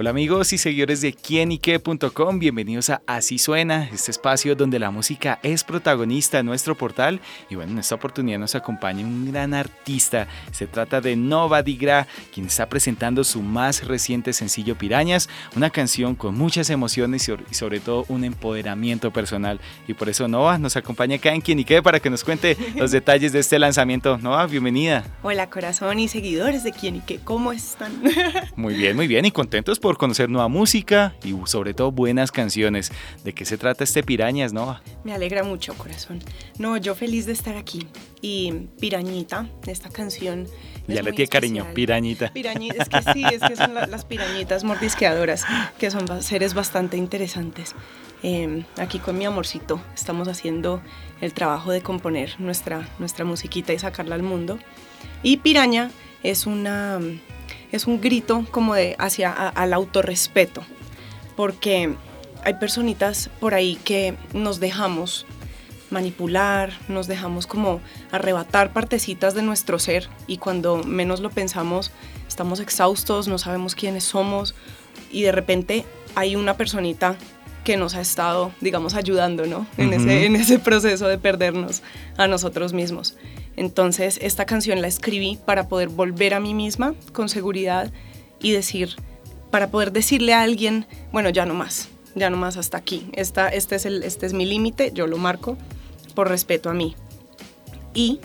Hola amigos y seguidores de quienique.com, bienvenidos a Así Suena, este espacio donde la música es protagonista en nuestro portal y bueno, en esta oportunidad nos acompaña un gran artista, se trata de Nova Digra, quien está presentando su más reciente sencillo Pirañas, una canción con muchas emociones y sobre todo un empoderamiento personal y por eso Nova nos acompaña acá en Quienique para que nos cuente los detalles de este lanzamiento. Nova, bienvenida. Hola corazón y seguidores de Quienique, ¿cómo están? Muy bien, muy bien y contentos por conocer nueva música y sobre todo buenas canciones. ¿De qué se trata este Pirañas, no? Me alegra mucho, corazón. No, yo feliz de estar aquí. Y Pirañita, esta canción. Ya le tiene cariño, Pirañita. Pirañita, es que sí, es que son las pirañitas mordisqueadoras, que son seres bastante interesantes. Em, aquí con mi amorcito estamos haciendo el trabajo de componer nuestra, nuestra musiquita y sacarla al mundo. Y Piraña es una es un grito como de hacia al autorrespeto, porque hay personitas por ahí que nos dejamos manipular, nos dejamos como arrebatar partecitas de nuestro ser y cuando menos lo pensamos estamos exhaustos, no sabemos quiénes somos y de repente hay una personita que nos ha estado, digamos, ayudando, ¿no? en, ese, en ese proceso de perdernos a nosotros mismos. Entonces esta canción la escribí para poder volver a mí misma con seguridad y decir, para poder decirle a alguien, bueno, ya no más, ya no más hasta aquí. Esta, este, es el, este es mi límite, yo lo marco por respeto a mí. Y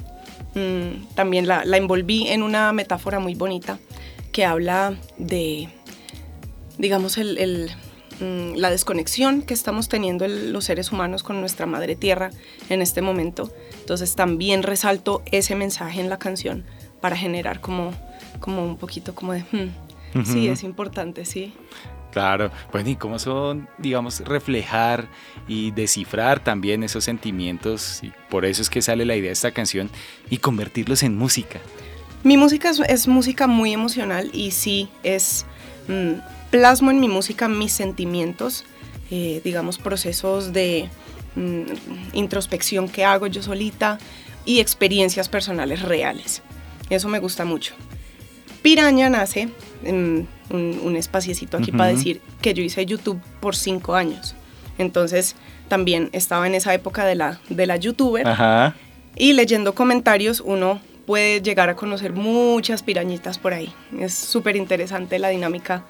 mm, también la, la envolví en una metáfora muy bonita que habla de, digamos, el, el, Mm, la desconexión que estamos teniendo los seres humanos con nuestra madre tierra en este momento. Entonces también resalto ese mensaje en la canción para generar como, como un poquito como de, hmm, sí, es importante, sí. Claro, bueno, y cómo son, digamos, reflejar y descifrar también esos sentimientos, y por eso es que sale la idea de esta canción, y convertirlos en música. Mi música es, música muy emocional y sí es mm, plasmo en mi música mis sentimientos, eh, digamos, procesos de mm, introspección que hago yo solita y experiencias personales reales. Eso me gusta mucho. Piraña nace en un, un espaciecito aquí para decir que yo hice YouTube por cinco años. Entonces también estaba en esa época de la, de la youtuber y leyendo comentarios uno puede llegar a conocer muchas pirañitas por ahí. Es súper interesante la dinámica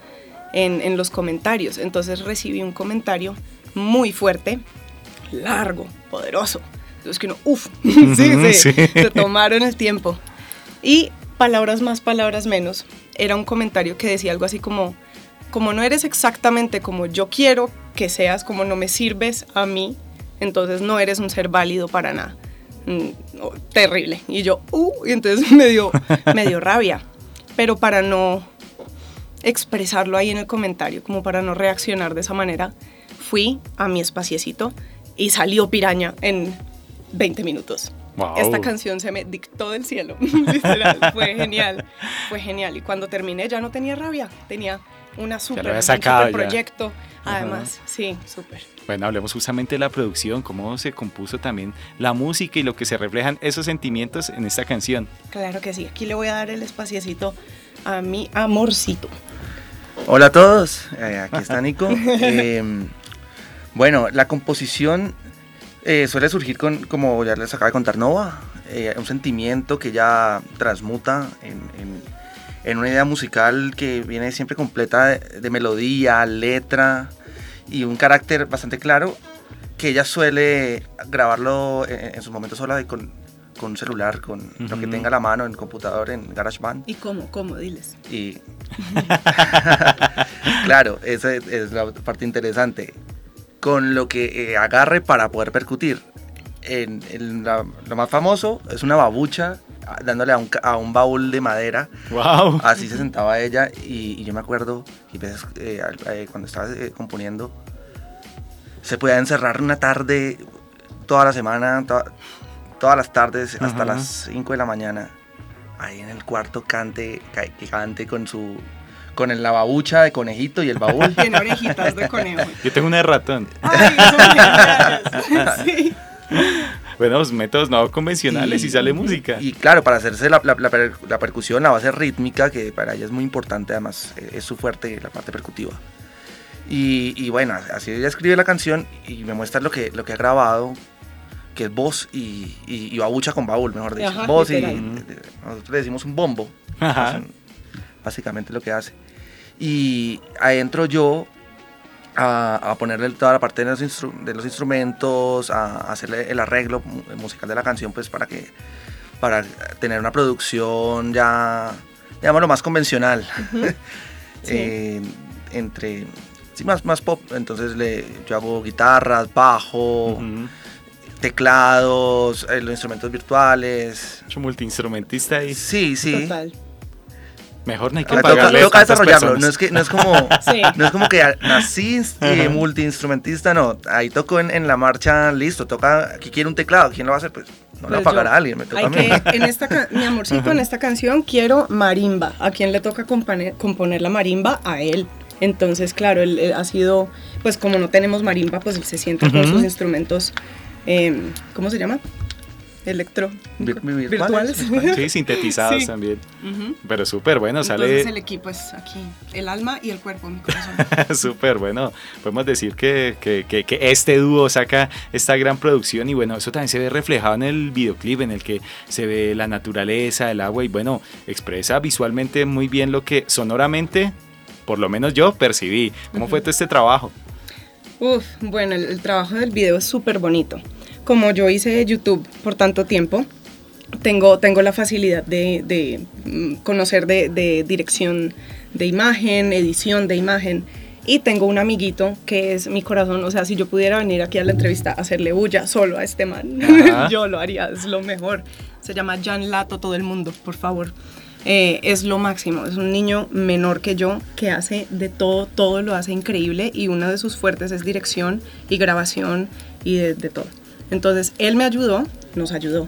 en, los comentarios. Entonces recibí un comentario muy fuerte, largo, poderoso. Entonces que uno, uff, sí, sí, se tomaron el tiempo. Y palabras más, palabras menos. Era un comentario que decía algo así como, como no eres exactamente como yo quiero que seas, como no me sirves a mí, entonces no eres un ser válido para nada. Mm, terrible. Y yo, uh, y entonces me dio, me dio rabia. Pero para no expresarlo ahí en el comentario, como para no reaccionar de esa manera, fui a mi espaciecito y salió Piraña en 20 minutos. Esta canción se me dictó del cielo, literal, fue genial, fue genial. Y cuando terminé ya no tenía rabia, tenía una super, un super proyecto, además, sí, súper. Bueno, hablemos justamente de la producción, cómo se compuso también la música y lo que se reflejan esos sentimientos en esta canción. Claro que sí, aquí le voy a dar el espaciecito a mi amorcito. Hola a todos, eh, aquí está Nico. Em, bueno, la composición eh, suele surgir con, como ya les acaba de contar Nova, eh, un sentimiento que ya transmuta en, una idea musical que viene siempre completa de, melodía, letra y un carácter bastante claro que ella suele grabarlo en, sus momentos sola con, con un celular, con lo que tenga a la mano, en computador, en GarageBand. ¿Y cómo? ¿Cómo? Diles. Y... claro, esa es la parte interesante. Con lo que eh, agarre para poder percutir. En, lo más famoso es una babucha dándole a un, a un, baúl de madera. Wow. Así se sentaba ella y, yo me acuerdo y veces, eh, eh, cuando estaba componiendo se podía encerrar una tarde toda la semana, todas las tardes hasta las 5 de la mañana, ahí en el cuarto cante, que cante con su, con el lavabucha de conejito y el baúl. Tiene orejitas de conejo. Yo tengo una de ratón. Ay, son. Sí. Bueno, pues, métodos no convencionales y, sale música. Y claro, para hacerse la, la- la per- la percusión, la base rítmica, que para ella es muy importante, además eh, es su fuerte la parte percutiva. Y, y bueno, así ella escribe la canción y me muestra lo que, lo que ha grabado, que es voz y, y, y babucha con baúl, mejor dicho. Ajá, voz y literal. nosotros le decimos un bombo. Ajá. Son básicamente lo que hace. Y ahí entro yo a, a ponerle toda la parte de los, instru- de los instrumentos, a, hacerle el arreglo mu- musical de la canción, pues para que para tener una producción ya, llamémoslo más convencional. Sí. Eh, entre, sí, más, más pop. Entonces le, yo hago guitarras, bajo, Ujú. Teclados, eh, los instrumentos virtuales. Mucho multiinstrumentista y Sí, sí. Total. mejor no hay que Toca, desarrollarlo, no es, que, no es como... Sí. No es como que nací eh, multiinstrumentista, no. Ahí tocó en, en la marcha, listo, toca, aquí quiere un teclado, ¿quién lo va a hacer? Pues no lo va a Pues pagar yo. a alguien, me toca Hay a mí. que, en esta, mi amorcito, en esta canción quiero marimba. ¿A quién le toca compone- componer la marimba? A él. Entonces, claro, él, él ha sido, pues como no tenemos marimba, pues él se siente con sus instrumentos, eh, ¿cómo se llama? Electro. Vir- vir- virtuales. virtuales. Sí, sintetizados Sí. también. Pero súper bueno, Entonces sale el equipo es aquí, el alma y el cuerpo, mi corazón. súper bueno. Podemos decir que, que- que- que este dúo saca esta gran producción y bueno, eso también se ve reflejado en el videoclip en el que se ve la naturaleza, el agua y bueno, expresa visualmente muy bien lo que sonoramente, por lo menos yo, percibí. ¿Cómo fue todo este trabajo? Uf, bueno, el, el trabajo del video es súper bonito. Como yo hice YouTube por tanto tiempo, tengo, tengo la facilidad de, de, mm, conocer de, de dirección de imagen, edición de imagen. Y tengo un amiguito que es mi corazón. O sea, si yo pudiera venir aquí a la entrevista a hacerle bulla solo a este man, yo lo haría, es lo mejor. Se llama Jan Lato, todo el mundo, por favor. Eh, es lo máximo, es un niño menor que yo que hace de todo, todo lo hace increíble y una de sus fuertes es dirección y grabación y de, de todo. Entonces, él me ayudó, nos ayudó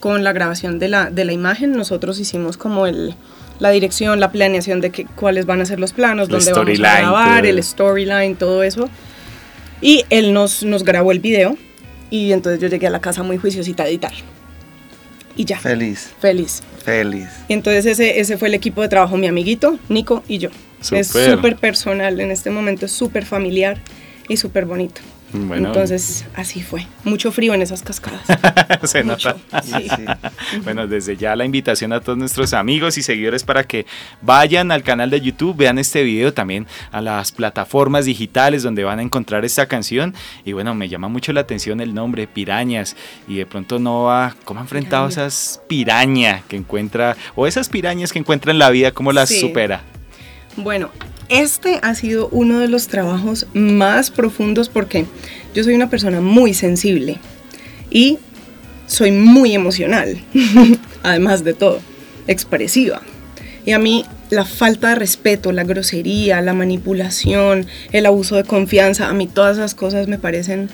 con la grabación de la, de la imagen. Nosotros hicimos como el, la dirección, la planeación de que, cuáles van a ser los planos, dónde vamos a grabar, todo. el storyline, todo eso. Y él nos, nos grabó el video y entonces yo llegué a la casa muy juiciosita a editar. Y ya, Feliz, feliz. feliz. Y entonces ese, ese fue el equipo de trabajo, mi amiguito, Nico y yo. Es Súper. súper personal en este momento, es súper familiar y súper bonito. Bueno, Entonces así fue. Mucho frío en esas cascadas. se Mucho, nota. sí. Sí. Bueno, desde ya la invitación a todos nuestros amigos y seguidores para que vayan al canal de YouTube, vean este video también a las plataformas digitales donde van a encontrar esta canción. Y bueno, me llama mucho la atención el nombre, Pirañas. Y de pronto no va, ¿cómo ha enfrentado Piraña. esas pirañas que encuentra, o esas pirañas que encuentra en la vida, cómo las Sí. supera? Bueno, este ha sido uno de los trabajos más profundos porque yo soy una persona muy sensible y soy muy emocional, además de todo, expresiva. Y a mí la falta de respeto, la grosería, la manipulación, el abuso de confianza, a mí todas esas cosas me parecen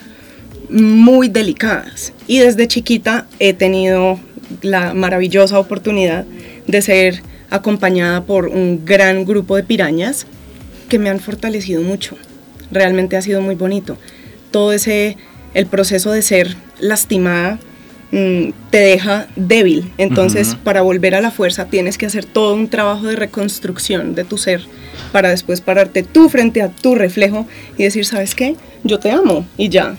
muy delicadas. Y desde chiquita he tenido la maravillosa oportunidad de ser acompañada por un gran grupo de pirañas que me han fortalecido mucho. Realmente ha sido muy bonito. Todo ese, el proceso de ser lastimada mm, te deja débil. Entonces, para volver a la fuerza tienes que hacer todo un trabajo de reconstrucción de tu ser para después pararte tú frente a tu reflejo y decir, ¿sabes qué? Yo te amo y ya.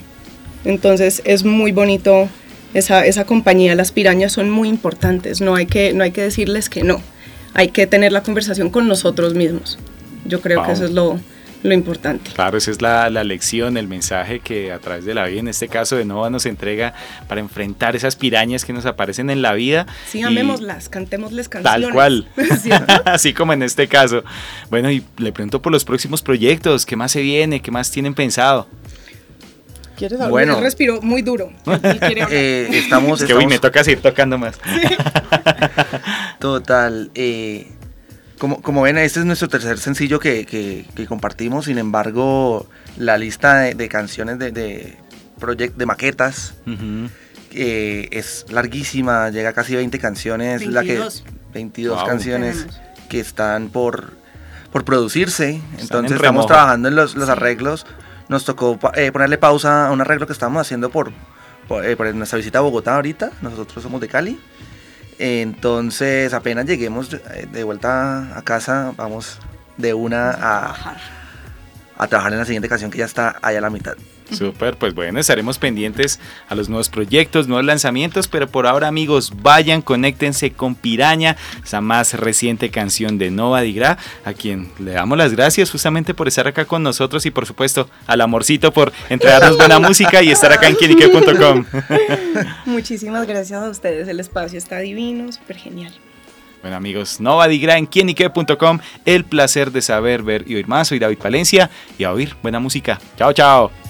Entonces es muy bonito esa, esa compañía. Las pirañas son muy importantes. No hay, que, no hay que decirles que no. Hay que tener la conversación con nosotros mismos. Yo creo Wow. que eso es lo, lo importante. Claro, esa es la, la lección, el mensaje que a través de la vida, en este caso de Nova, nos entrega para enfrentar esas pirañas que nos aparecen en la vida. Sí, y- amémoslas, cantémosles canciones. Tal cual. Así como en este caso. Bueno, y le pregunto por los próximos proyectos, ¿qué más se viene? ¿Qué más tienen pensado? ¿Quieres hablar? Bueno. Él respiró muy duro. Eh, estamos, Es que uy, me estamos toca seguir tocando más. total. eh, como, como ven, este es nuestro tercer sencillo que, que- que compartimos. Sin embargo, la lista de, de canciones de, de, project, de maquetas Ujú. eh, es larguísima. Llega a casi 20 canciones. la que, 22. 22 Wow. canciones Tenemos. que están por, por producirse. Entonces estamos trabajando en los, los arreglos. Nos tocó eh, ponerle pausa a un arreglo que estamos haciendo por, por, eh, nuestra visita a Bogotá ahorita. Nosotros somos de Cali. Entonces apenas lleguemos de vuelta a casa, vamos de una a, a trabajar en la siguiente canción que ya está allá a la mitad. Súper, pues bueno, estaremos pendientes a los nuevos proyectos, nuevos lanzamientos, pero por ahora amigos, vayan, conéctense con Piraña, esa más reciente canción de Nova Digra, a quien le damos las gracias justamente por estar acá con nosotros y por supuesto al amorcito por entregarnos buena música y estar acá en quienique.com. Muchísimas gracias a ustedes, el espacio está divino, súper genial. Bueno amigos, Nova Digra en quienique.com, el placer de saber, ver y oír más. Soy David Valencia y a oír buena música. Chao, chao.